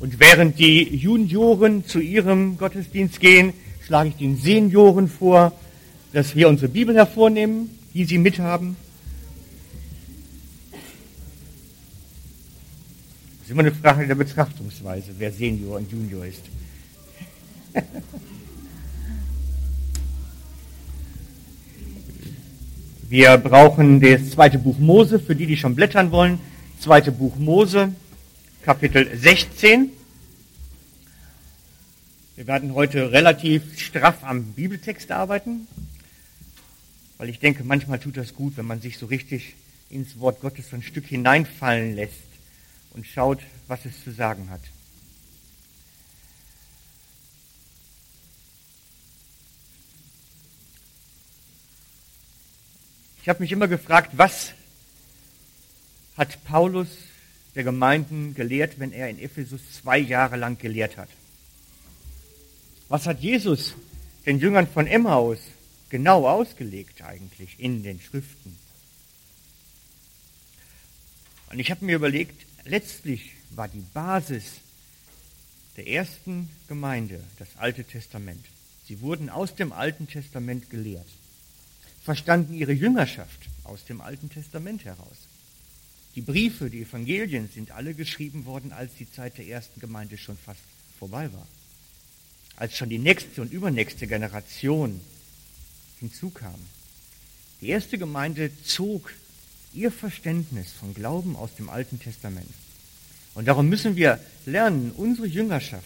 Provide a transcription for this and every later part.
Und während die Junioren zu ihrem Gottesdienst gehen, schlage ich den Senioren vor, dass wir unsere Bibel hervornehmen, die sie mithaben. Das ist immer eine Frage der Betrachtungsweise, wer Senior und Junior ist. Wir brauchen das zweite Buch Mose, für die, die schon blättern wollen. Zweite Buch Mose, Kapitel 16. Wir werden heute relativ straff am Bibeltext arbeiten, weil ich denke, manchmal tut das gut, wenn man sich so richtig ins Wort Gottes so ein Stück hineinfallen lässt und schaut, was es zu sagen hat. Ich habe mich immer gefragt, was hat Paulus der Gemeinden gelehrt, wenn er in Ephesus zwei Jahre lang gelehrt hat? Was hat Jesus den Jüngern von Emmaus genau ausgelegt eigentlich in den Schriften? Und ich habe mir überlegt, letztlich war die Basis der ersten Gemeinde das Alte Testament. Sie wurden aus dem Alten Testament gelehrt, verstanden ihre Jüngerschaft aus dem Alten Testament heraus. Die Briefe, die Evangelien sind alle geschrieben worden, als die Zeit der ersten Gemeinde schon fast vorbei war als schon die nächste und übernächste Generation hinzukam. Die erste Gemeinde zog ihr Verständnis von Glauben aus dem Alten Testament. Und darum müssen wir lernen, unsere Jüngerschaft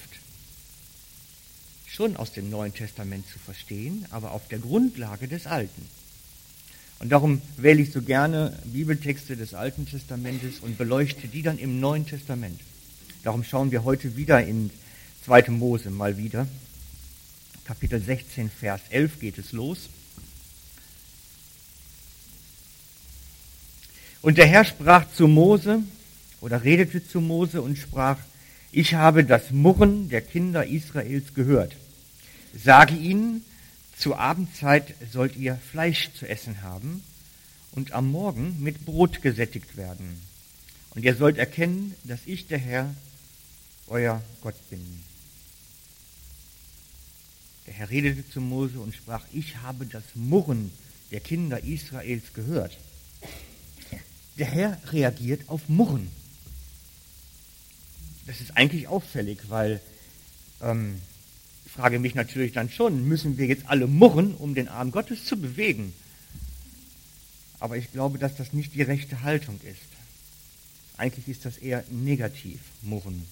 schon aus dem Neuen Testament zu verstehen, aber auf der Grundlage des Alten. Und darum wähle ich so gerne Bibeltexte des Alten Testamentes und beleuchte die dann im Neuen Testament. Darum schauen wir heute wieder in 2. Mose mal wieder. Kapitel 16, Vers 11 geht es los. Und der Herr sprach zu Mose oder redete zu Mose und sprach, ich habe das Murren der Kinder Israels gehört. Sage ihnen, zur Abendzeit sollt ihr Fleisch zu essen haben und am Morgen mit Brot gesättigt werden. Und ihr sollt erkennen, dass ich der Herr, euer Gott bin. Der Herr redete zu Mose und sprach, ich habe das Murren der Kinder Israels gehört. Der Herr reagiert auf Murren. Das ist eigentlich auffällig, weil ähm, frage mich natürlich dann schon, müssen wir jetzt alle murren, um den Arm Gottes zu bewegen? Aber ich glaube, dass das nicht die rechte Haltung ist. Eigentlich ist das eher negativ, murren.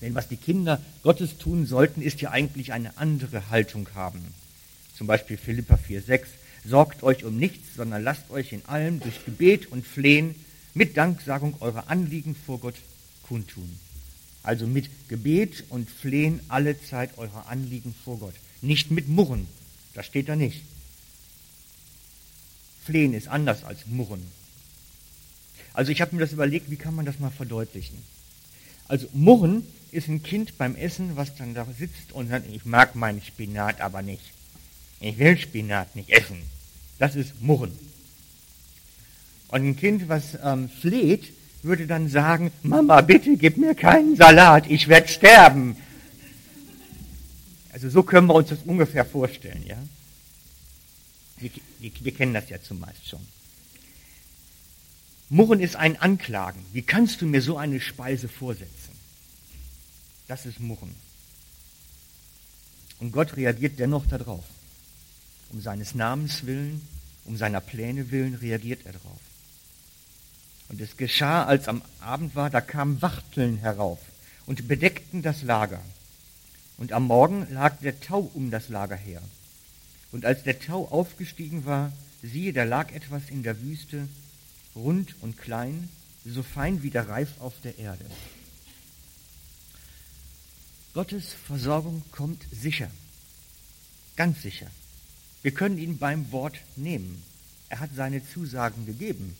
Denn was die Kinder Gottes tun sollten, ist ja eigentlich eine andere Haltung haben. Zum Beispiel Philippa 4,6. Sorgt euch um nichts, sondern lasst euch in allem durch Gebet und Flehen mit Danksagung eure Anliegen vor Gott kundtun. Also mit Gebet und Flehen alle Zeit eure Anliegen vor Gott. Nicht mit Murren. Das steht da nicht. Flehen ist anders als Murren. Also ich habe mir das überlegt, wie kann man das mal verdeutlichen. Also Murren ist ein Kind beim Essen, was dann da sitzt und sagt, ich mag meinen Spinat aber nicht. Ich will Spinat nicht essen. Das ist Murren. Und ein Kind, was ähm, fleht, würde dann sagen, Mama, bitte gib mir keinen Salat, ich werde sterben. Also so können wir uns das ungefähr vorstellen, ja. Wir, wir, wir kennen das ja zumeist schon. Murren ist ein Anklagen. Wie kannst du mir so eine Speise vorsetzen? Das ist Murren. Und Gott reagiert dennoch darauf. Um seines Namens willen, um seiner Pläne willen reagiert er darauf. Und es geschah, als am Abend war, da kamen Wachteln herauf und bedeckten das Lager. Und am Morgen lag der Tau um das Lager her. Und als der Tau aufgestiegen war, siehe, da lag etwas in der Wüste, rund und klein, so fein wie der Reif auf der Erde. Gottes Versorgung kommt sicher, ganz sicher. Wir können ihn beim Wort nehmen. Er hat seine Zusagen gegeben.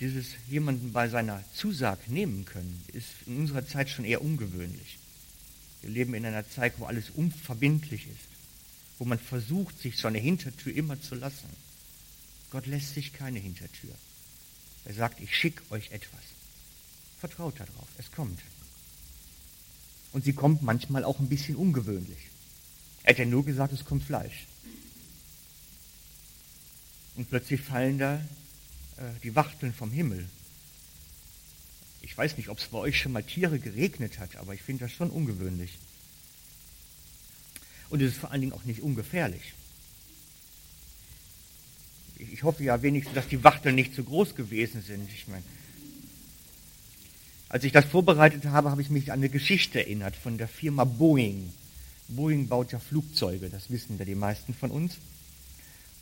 Dieses jemanden bei seiner Zusage nehmen können, ist in unserer Zeit schon eher ungewöhnlich. Wir leben in einer Zeit, wo alles unverbindlich ist, wo man versucht, sich so eine Hintertür immer zu lassen. Gott lässt sich keine Hintertür. Er sagt, ich schicke euch etwas. Vertraut darauf, es kommt. Und sie kommt manchmal auch ein bisschen ungewöhnlich. Er hat ja nur gesagt, es kommt Fleisch. Und plötzlich fallen da die Wachteln vom Himmel. Ich weiß nicht, ob es bei euch schon mal Tiere geregnet hat, aber ich finde das schon ungewöhnlich. Und es ist vor allen Dingen auch nicht ungefährlich. Ich hoffe ja wenigstens, dass die Wachteln nicht zu groß gewesen sind. Ich meine, als ich das vorbereitet habe, habe ich mich an eine Geschichte erinnert von der Firma Boeing. Boeing baut ja Flugzeuge, das wissen ja die meisten von uns.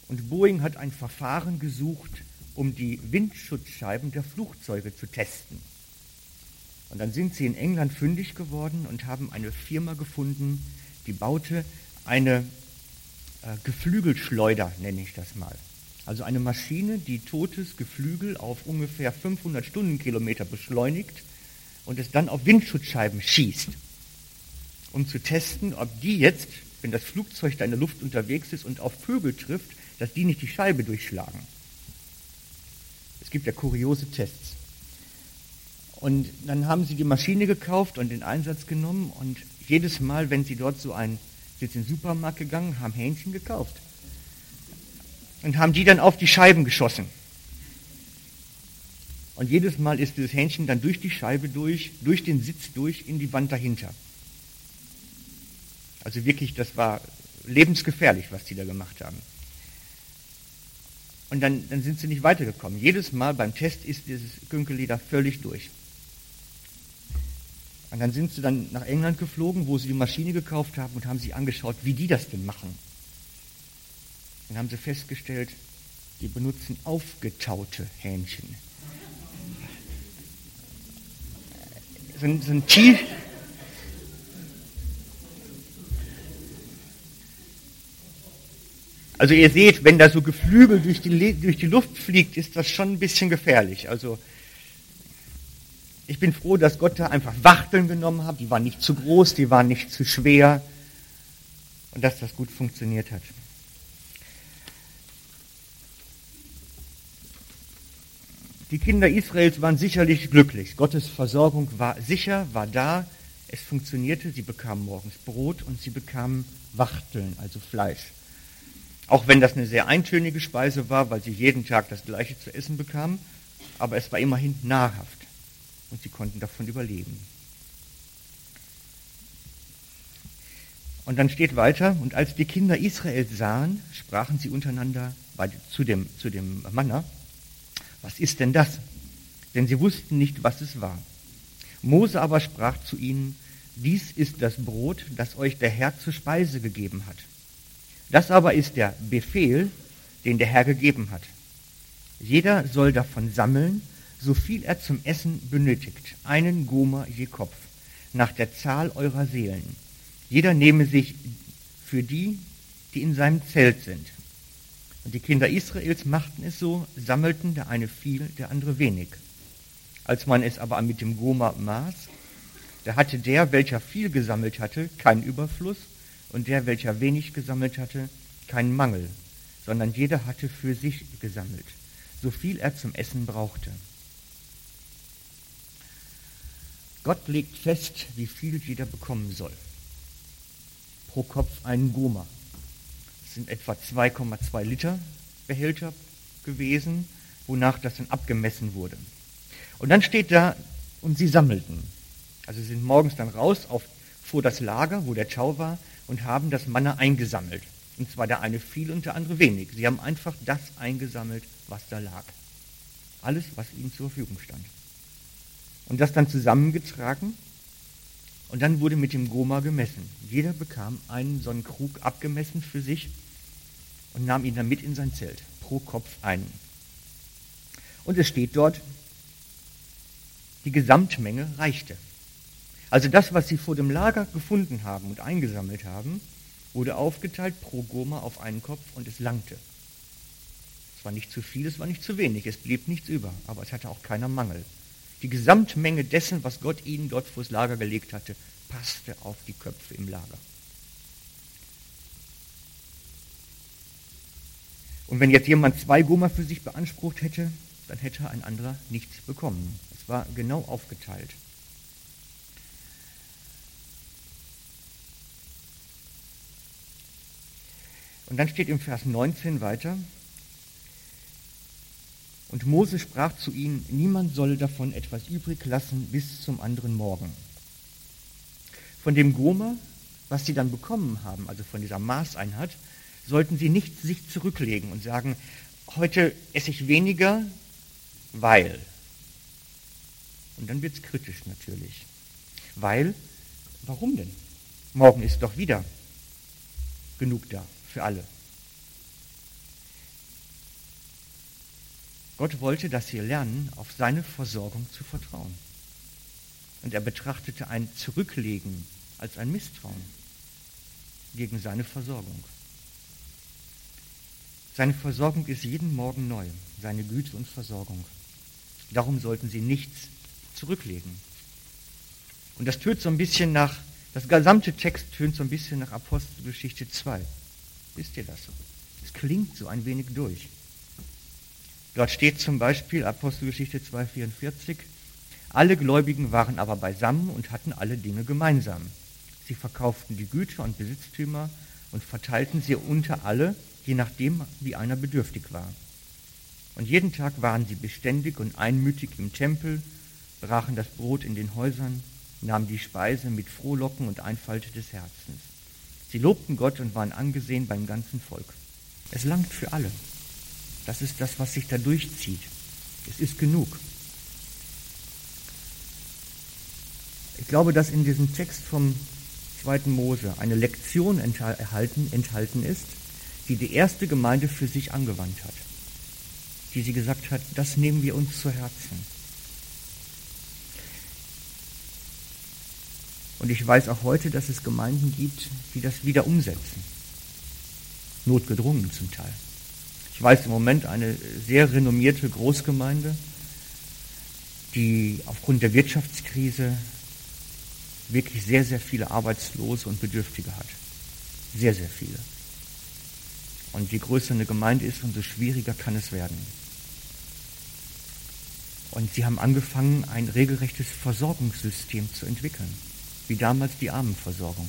Und Boeing hat ein Verfahren gesucht, um die Windschutzscheiben der Flugzeuge zu testen. Und dann sind sie in England fündig geworden und haben eine Firma gefunden, die baute eine äh, Geflügelschleuder, nenne ich das mal. Also eine Maschine, die totes Geflügel auf ungefähr 500 Stundenkilometer beschleunigt und es dann auf Windschutzscheiben schießt, um zu testen, ob die jetzt, wenn das Flugzeug da in der Luft unterwegs ist und auf Vögel trifft, dass die nicht die Scheibe durchschlagen. Gibt ja kuriose Tests. Und dann haben sie die Maschine gekauft und in Einsatz genommen und jedes Mal, wenn sie dort so ein, sind in den Supermarkt gegangen, haben Hähnchen gekauft und haben die dann auf die Scheiben geschossen. Und jedes Mal ist dieses Hähnchen dann durch die Scheibe durch, durch den Sitz durch, in die Wand dahinter. Also wirklich, das war lebensgefährlich, was die da gemacht haben. Und dann, dann sind sie nicht weitergekommen. Jedes Mal beim Test ist dieses Günkeli völlig durch. Und dann sind sie dann nach England geflogen, wo sie die Maschine gekauft haben und haben sich angeschaut, wie die das denn machen. Dann haben sie festgestellt, die benutzen aufgetaute Hähnchen. So ein, so ein Also ihr seht, wenn da so Geflügel durch die, durch die Luft fliegt, ist das schon ein bisschen gefährlich. Also ich bin froh, dass Gott da einfach Wachteln genommen hat. Die waren nicht zu groß, die waren nicht zu schwer und dass das gut funktioniert hat. Die Kinder Israels waren sicherlich glücklich. Gottes Versorgung war sicher, war da. Es funktionierte. Sie bekamen morgens Brot und sie bekamen Wachteln, also Fleisch. Auch wenn das eine sehr eintönige Speise war, weil sie jeden Tag das gleiche zu essen bekamen, aber es war immerhin nahrhaft und sie konnten davon überleben. Und dann steht weiter, und als die Kinder Israels sahen, sprachen sie untereinander zu, dem, zu dem Manna, was ist denn das? Denn sie wussten nicht, was es war. Mose aber sprach zu ihnen, dies ist das Brot, das euch der Herr zur Speise gegeben hat. Das aber ist der Befehl, den der Herr gegeben hat. Jeder soll davon sammeln, so viel er zum Essen benötigt, einen Gomer je Kopf, nach der Zahl eurer Seelen. Jeder nehme sich für die, die in seinem Zelt sind. Und die Kinder Israels machten es so, sammelten der eine viel, der andere wenig. Als man es aber mit dem Gomer maß, da hatte der, welcher viel gesammelt hatte, keinen Überfluss, und der, welcher wenig gesammelt hatte, keinen Mangel, sondern jeder hatte für sich gesammelt, so viel er zum Essen brauchte. Gott legt fest, wie viel jeder bekommen soll. Pro Kopf einen Goma. Das sind etwa 2,2 Liter Behälter gewesen, wonach das dann abgemessen wurde. Und dann steht da, und sie sammelten. Also sie sind morgens dann raus auf, vor das Lager, wo der Tau war, und haben das Manna eingesammelt. Und zwar der eine viel und der andere wenig. Sie haben einfach das eingesammelt, was da lag. Alles, was ihnen zur Verfügung stand. Und das dann zusammengetragen und dann wurde mit dem Goma gemessen. Jeder bekam einen so einen Krug abgemessen für sich und nahm ihn dann mit in sein Zelt, pro Kopf einen. Und es steht dort, die Gesamtmenge reichte. Also das, was sie vor dem Lager gefunden haben und eingesammelt haben, wurde aufgeteilt pro Goma auf einen Kopf und es langte. Es war nicht zu viel, es war nicht zu wenig, es blieb nichts über, aber es hatte auch keiner Mangel. Die Gesamtmenge dessen, was Gott ihnen dort vors Lager gelegt hatte, passte auf die Köpfe im Lager. Und wenn jetzt jemand zwei Goma für sich beansprucht hätte, dann hätte ein anderer nichts bekommen. Es war genau aufgeteilt. Und dann steht im Vers 19 weiter, und Mose sprach zu ihnen, niemand solle davon etwas übrig lassen bis zum anderen Morgen. Von dem Goma, was sie dann bekommen haben, also von dieser Maßeinheit, sollten sie nicht sich zurücklegen und sagen, heute esse ich weniger, weil. Und dann wird es kritisch natürlich. Weil, warum denn? Morgen ist doch wieder genug da für alle. Gott wollte, dass sie lernen, auf seine Versorgung zu vertrauen. Und er betrachtete ein Zurücklegen als ein Misstrauen gegen seine Versorgung. Seine Versorgung ist jeden Morgen neu, seine Güte und Versorgung. Darum sollten sie nichts zurücklegen. Und das tönt so ein bisschen nach, das gesamte Text tönt so ein bisschen nach Apostelgeschichte 2. Wisst ihr das? Es klingt so ein wenig durch. Dort steht zum Beispiel Apostelgeschichte 2,44, alle Gläubigen waren aber beisammen und hatten alle Dinge gemeinsam. Sie verkauften die Güter und Besitztümer und verteilten sie unter alle, je nachdem, wie einer bedürftig war. Und jeden Tag waren sie beständig und einmütig im Tempel, brachen das Brot in den Häusern, nahmen die Speise mit Frohlocken und Einfalt des Herzens. Sie lobten Gott und waren angesehen beim ganzen Volk. Es langt für alle. Das ist das, was sich da durchzieht. Es ist genug. Ich glaube, dass in diesem Text vom zweiten Mose eine Lektion enthalten, enthalten ist, die die erste Gemeinde für sich angewandt hat. Die sie gesagt hat, das nehmen wir uns zu Herzen. Und ich weiß auch heute, dass es Gemeinden gibt, die das wieder umsetzen. Notgedrungen zum Teil. Ich weiß im Moment eine sehr renommierte Großgemeinde, die aufgrund der Wirtschaftskrise wirklich sehr, sehr viele Arbeitslose und Bedürftige hat. Sehr, sehr viele. Und je größer eine Gemeinde ist, umso schwieriger kann es werden. Und sie haben angefangen, ein regelrechtes Versorgungssystem zu entwickeln, wie damals die Armenversorgung.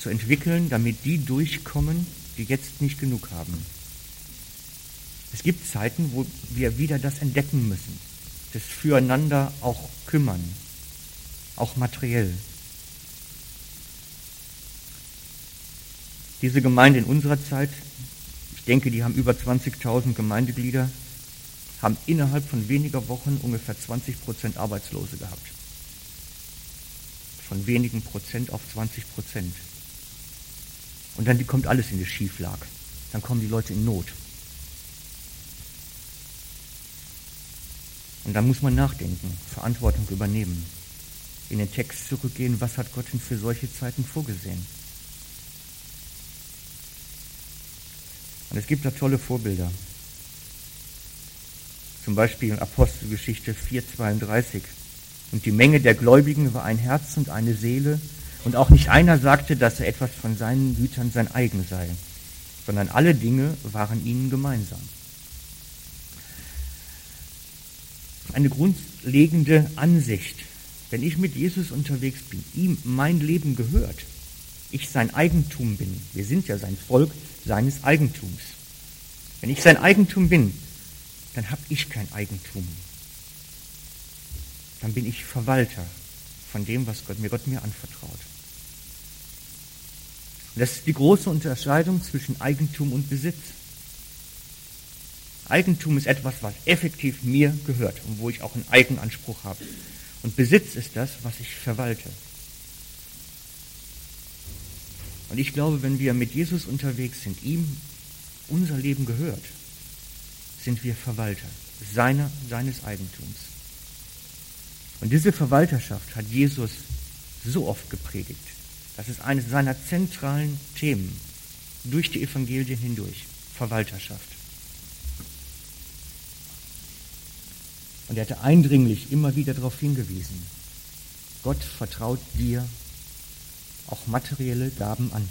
Zu entwickeln, damit die durchkommen, die jetzt nicht genug haben. Es gibt Zeiten, wo wir wieder das entdecken müssen, das Füreinander auch kümmern, auch materiell. Diese Gemeinde in unserer Zeit, ich denke, die haben über 20.000 Gemeindeglieder, haben innerhalb von weniger Wochen ungefähr 20 Prozent Arbeitslose gehabt. Von wenigen Prozent auf 20 Prozent. Und dann kommt alles in die Schieflage. Dann kommen die Leute in Not. Und da muss man nachdenken, Verantwortung übernehmen, in den Text zurückgehen, was hat Gott denn für solche Zeiten vorgesehen. Und es gibt da tolle Vorbilder. Zum Beispiel in Apostelgeschichte 4,32. Und die Menge der Gläubigen war ein Herz und eine Seele, und auch nicht einer sagte, dass er etwas von seinen Gütern sein eigen sei, sondern alle Dinge waren ihnen gemeinsam. eine grundlegende Ansicht. Wenn ich mit Jesus unterwegs bin, ihm mein Leben gehört, ich sein Eigentum bin, wir sind ja sein Volk seines Eigentums. Wenn ich sein Eigentum bin, dann habe ich kein Eigentum. Dann bin ich Verwalter von dem, was Gott mir, Gott mir anvertraut. Das ist die große Unterscheidung zwischen Eigentum und Besitz. Eigentum ist etwas, was effektiv mir gehört und wo ich auch einen Eigenanspruch habe. Und Besitz ist das, was ich verwalte. Und ich glaube, wenn wir mit Jesus unterwegs sind, ihm unser Leben gehört, sind wir Verwalter seiner, seines Eigentums. Und diese Verwalterschaft hat Jesus so oft gepredigt. Das ist eines seiner zentralen Themen durch die Evangelien hindurch. Verwalterschaft. Und er hatte eindringlich immer wieder darauf hingewiesen, Gott vertraut dir auch materielle Gaben an.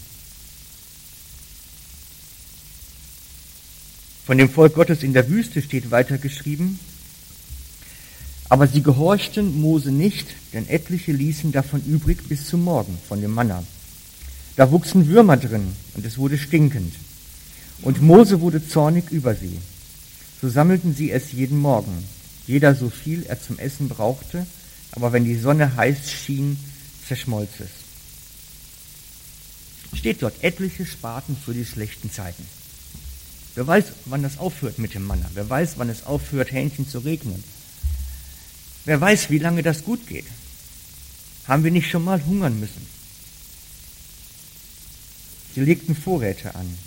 Von dem Volk Gottes in der Wüste steht weiter geschrieben, aber sie gehorchten Mose nicht, denn etliche ließen davon übrig bis zum Morgen von dem Manna. Da wuchsen Würmer drin und es wurde stinkend. Und Mose wurde zornig über sie. So sammelten sie es jeden Morgen, jeder so viel er zum Essen brauchte, aber wenn die Sonne heiß schien, zerschmolz es. Steht dort etliche Spaten für die schlechten Zeiten. Wer weiß, wann das aufhört mit dem Manna? Wer weiß, wann es aufhört, Hähnchen zu regnen? Wer weiß, wie lange das gut geht? Haben wir nicht schon mal hungern müssen? Sie legten Vorräte an.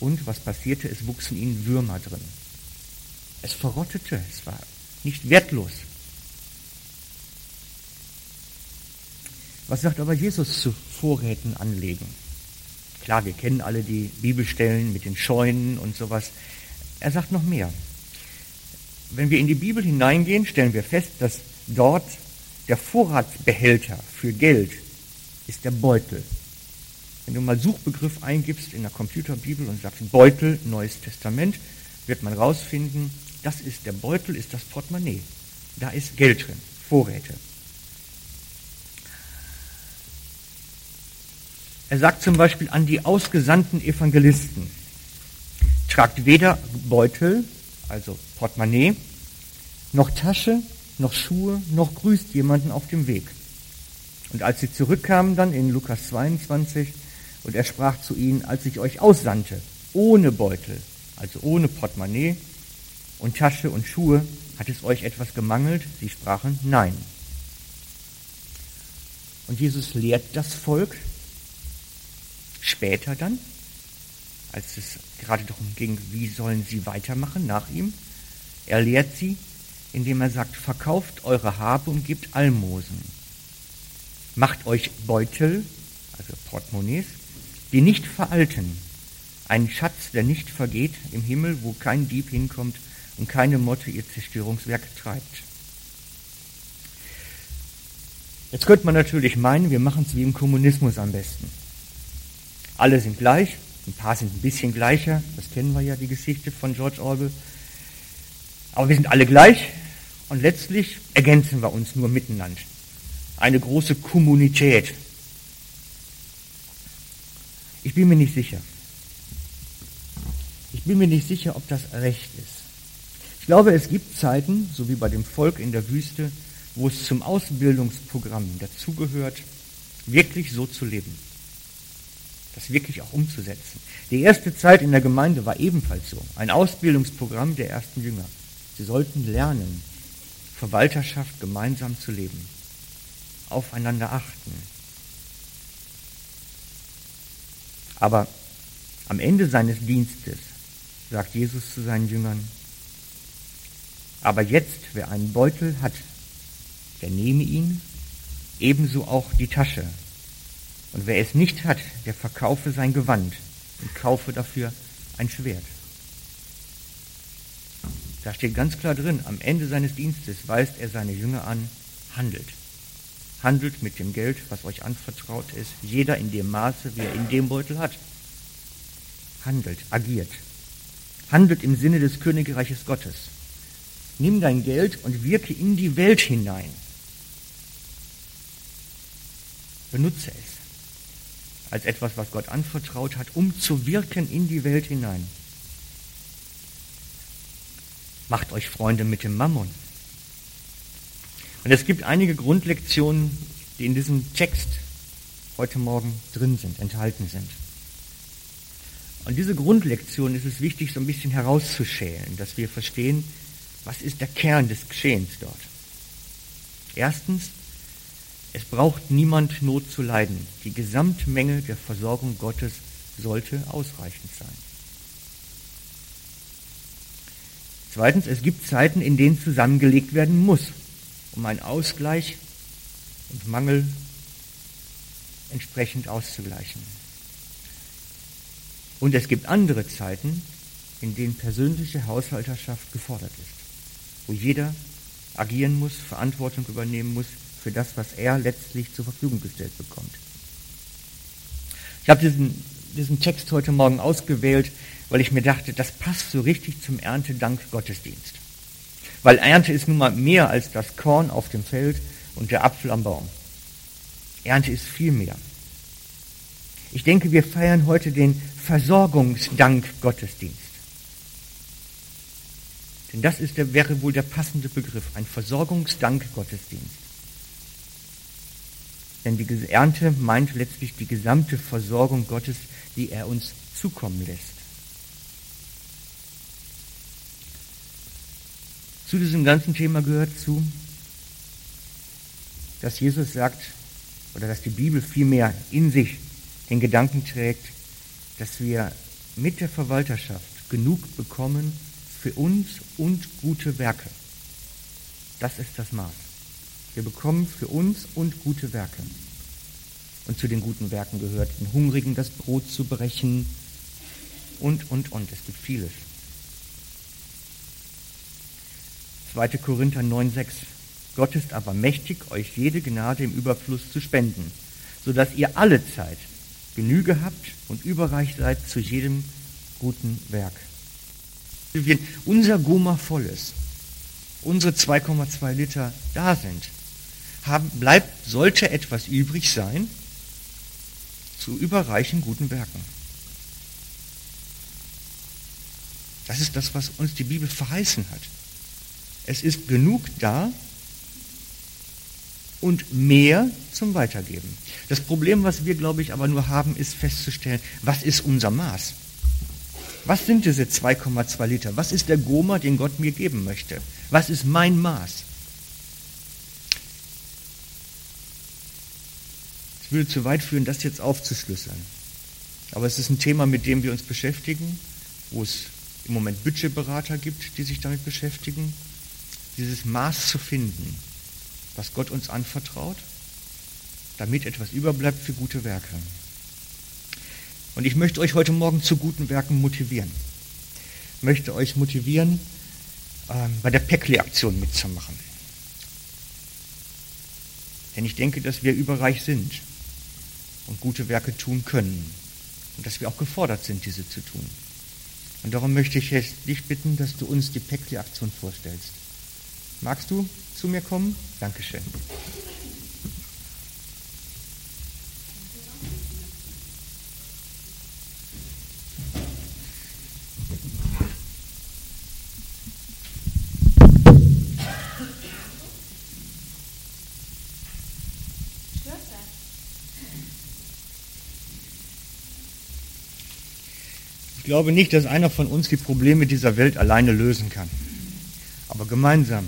Und was passierte? Es wuchsen ihnen Würmer drin. Es verrottete, es war nicht wertlos. Was sagt aber Jesus zu Vorräten anlegen? Klar, wir kennen alle die Bibelstellen mit den Scheunen und sowas. Er sagt noch mehr. Wenn wir in die Bibel hineingehen, stellen wir fest, dass dort der Vorratsbehälter für Geld ist der Beutel. Wenn du mal Suchbegriff eingibst in der Computerbibel und sagst Beutel, Neues Testament, wird man rausfinden, das ist der Beutel, ist das Portemonnaie. Da ist Geld drin, Vorräte. Er sagt zum Beispiel an die ausgesandten Evangelisten, tragt weder Beutel, also Portemonnaie, noch Tasche, noch Schuhe, noch grüßt jemanden auf dem Weg. Und als sie zurückkamen dann in Lukas 22, und er sprach zu ihnen, als ich euch aussandte, ohne Beutel, also ohne Portemonnaie und Tasche und Schuhe, hat es euch etwas gemangelt? Sie sprachen, nein. Und Jesus lehrt das Volk später dann, als es gerade darum ging, wie sollen sie weitermachen nach ihm. Er lehrt sie, indem er sagt, verkauft eure Habe und gebt Almosen. Macht euch Beutel, also Portemonnaies, die nicht veralten, einen Schatz, der nicht vergeht im Himmel, wo kein Dieb hinkommt und keine Motte ihr Zerstörungswerk treibt. Jetzt könnte man natürlich meinen, wir machen es wie im Kommunismus am besten. Alle sind gleich, ein paar sind ein bisschen gleicher, das kennen wir ja, die Geschichte von George Orwell. Aber wir sind alle gleich und letztlich ergänzen wir uns nur miteinander. Eine große Kommunität. Ich bin mir nicht sicher. Ich bin mir nicht sicher, ob das recht ist. Ich glaube, es gibt Zeiten, so wie bei dem Volk in der Wüste, wo es zum Ausbildungsprogramm dazugehört, wirklich so zu leben das wirklich auch umzusetzen. Die erste Zeit in der Gemeinde war ebenfalls so. Ein Ausbildungsprogramm der ersten Jünger. Sie sollten lernen, Verwalterschaft gemeinsam zu leben, aufeinander achten. Aber am Ende seines Dienstes sagt Jesus zu seinen Jüngern, aber jetzt, wer einen Beutel hat, der nehme ihn, ebenso auch die Tasche, und wer es nicht hat, der verkaufe sein Gewand und kaufe dafür ein Schwert. Da steht ganz klar drin, am Ende seines Dienstes weist er seine Jünger an, handelt. Handelt mit dem Geld, was euch anvertraut ist, jeder in dem Maße, wie er in dem Beutel hat. Handelt, agiert. Handelt im Sinne des Königreiches Gottes. Nimm dein Geld und wirke in die Welt hinein. Benutze es als etwas, was Gott anvertraut hat, um zu wirken in die Welt hinein. Macht euch Freunde mit dem Mammon. Und es gibt einige Grundlektionen, die in diesem Text heute Morgen drin sind, enthalten sind. Und diese Grundlektion ist es wichtig, so ein bisschen herauszuschälen, dass wir verstehen, was ist der Kern des Geschehens dort. Erstens, es braucht niemand Not zu leiden. Die Gesamtmenge der Versorgung Gottes sollte ausreichend sein. Zweitens, es gibt Zeiten, in denen zusammengelegt werden muss, um einen Ausgleich und Mangel entsprechend auszugleichen. Und es gibt andere Zeiten, in denen persönliche Haushalterschaft gefordert ist, wo jeder agieren muss, Verantwortung übernehmen muss, für das, was er letztlich zur Verfügung gestellt bekommt. Ich habe diesen, diesen Text heute Morgen ausgewählt, weil ich mir dachte, das passt so richtig zum Erntedank-Gottesdienst. Weil Ernte ist nun mal mehr als das Korn auf dem Feld und der Apfel am Baum. Ernte ist viel mehr. Ich denke, wir feiern heute den Versorgungsdank-Gottesdienst. Denn das ist der, wäre wohl der passende Begriff, ein Versorgungsdank-Gottesdienst. Denn die Ernte meint letztlich die gesamte Versorgung Gottes, die er uns zukommen lässt. Zu diesem ganzen Thema gehört zu, dass Jesus sagt, oder dass die Bibel vielmehr in sich den Gedanken trägt, dass wir mit der Verwalterschaft genug bekommen für uns und gute Werke. Das ist das Maß. Wir bekommen für uns und gute Werke. Und zu den guten Werken gehört, den Hungrigen das Brot zu brechen und, und, und. Es gibt vieles. 2. Korinther 9,6. Gott ist aber mächtig, euch jede Gnade im Überfluss zu spenden, sodass ihr alle Zeit Genüge habt und überreich seid zu jedem guten Werk. Wenn unser Goma voll ist, unsere 2,2 Liter da sind, haben, bleibt, sollte etwas übrig sein zu überreichen guten Werken. Das ist das, was uns die Bibel verheißen hat. Es ist genug da und mehr zum Weitergeben. Das Problem, was wir, glaube ich, aber nur haben, ist festzustellen, was ist unser Maß? Was sind diese 2,2 Liter? Was ist der Goma, den Gott mir geben möchte? Was ist mein Maß? Es würde zu weit führen, das jetzt aufzuschlüsseln. Aber es ist ein Thema, mit dem wir uns beschäftigen, wo es im Moment Budgetberater gibt, die sich damit beschäftigen dieses Maß zu finden, was Gott uns anvertraut, damit etwas überbleibt für gute Werke. Und ich möchte euch heute Morgen zu guten Werken motivieren. Ich möchte euch motivieren, ähm, bei der Päckli-Aktion mitzumachen. Denn ich denke, dass wir überreich sind und gute Werke tun können. Und dass wir auch gefordert sind, diese zu tun. Und darum möchte ich jetzt dich bitten, dass du uns die Päckli-Aktion vorstellst. Magst du zu mir kommen? Dankeschön. Glaube nicht, dass einer von uns die Probleme dieser Welt alleine lösen kann. Aber gemeinsam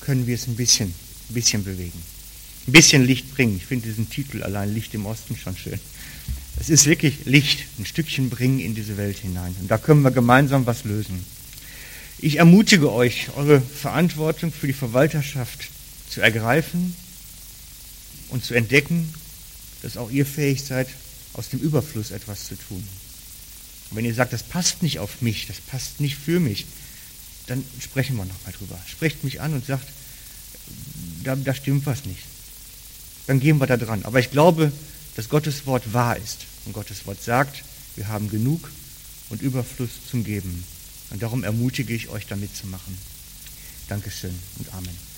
können wir es ein bisschen, ein bisschen bewegen. Ein bisschen Licht bringen. Ich finde diesen Titel allein Licht im Osten schon schön. Es ist wirklich Licht, ein Stückchen bringen in diese Welt hinein. Und da können wir gemeinsam was lösen. Ich ermutige euch, eure Verantwortung für die Verwalterschaft zu ergreifen und zu entdecken, dass auch ihr fähig seid, aus dem Überfluss etwas zu tun. Und wenn ihr sagt, das passt nicht auf mich, das passt nicht für mich, dann sprechen wir nochmal drüber. Sprecht mich an und sagt, da, da stimmt was nicht. Dann gehen wir da dran. Aber ich glaube, dass Gottes Wort wahr ist. Und Gottes Wort sagt, wir haben genug und Überfluss zum Geben. Und darum ermutige ich euch, da mitzumachen. Dankeschön und Amen.